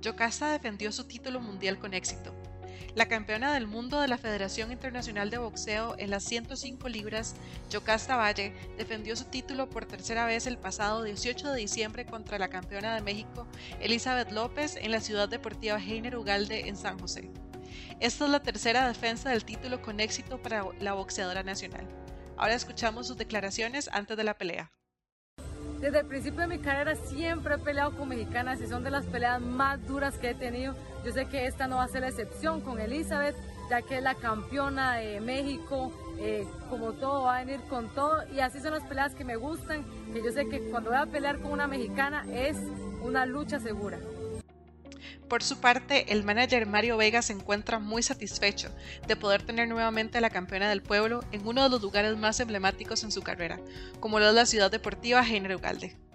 Yocasta defendió su título mundial con éxito. La campeona del mundo de la Federación Internacional de Boxeo en las 105 libras, Yocasta Valle, defendió su título por tercera vez el pasado 18 de diciembre contra la campeona de México, Elizabeth López, en la ciudad deportiva Heiner Ugalde en San José. Esta es la tercera defensa del título con éxito para la boxeadora nacional. Ahora escuchamos sus declaraciones antes de la pelea. Desde el principio de mi carrera siempre he peleado con mexicanas y son de las peleas más duras que he tenido. Yo sé que esta no va a ser la excepción con Elizabeth, ya que es la campeona de México, eh, como todo va a venir con todo y así son las peleas que me gustan, que yo sé que cuando voy a pelear con una mexicana es una lucha segura. Por su parte, el manager Mario Vega se encuentra muy satisfecho de poder tener nuevamente a la campeona del pueblo en uno de los lugares más emblemáticos en su carrera, como lo es la ciudad deportiva Heiner Ugalde.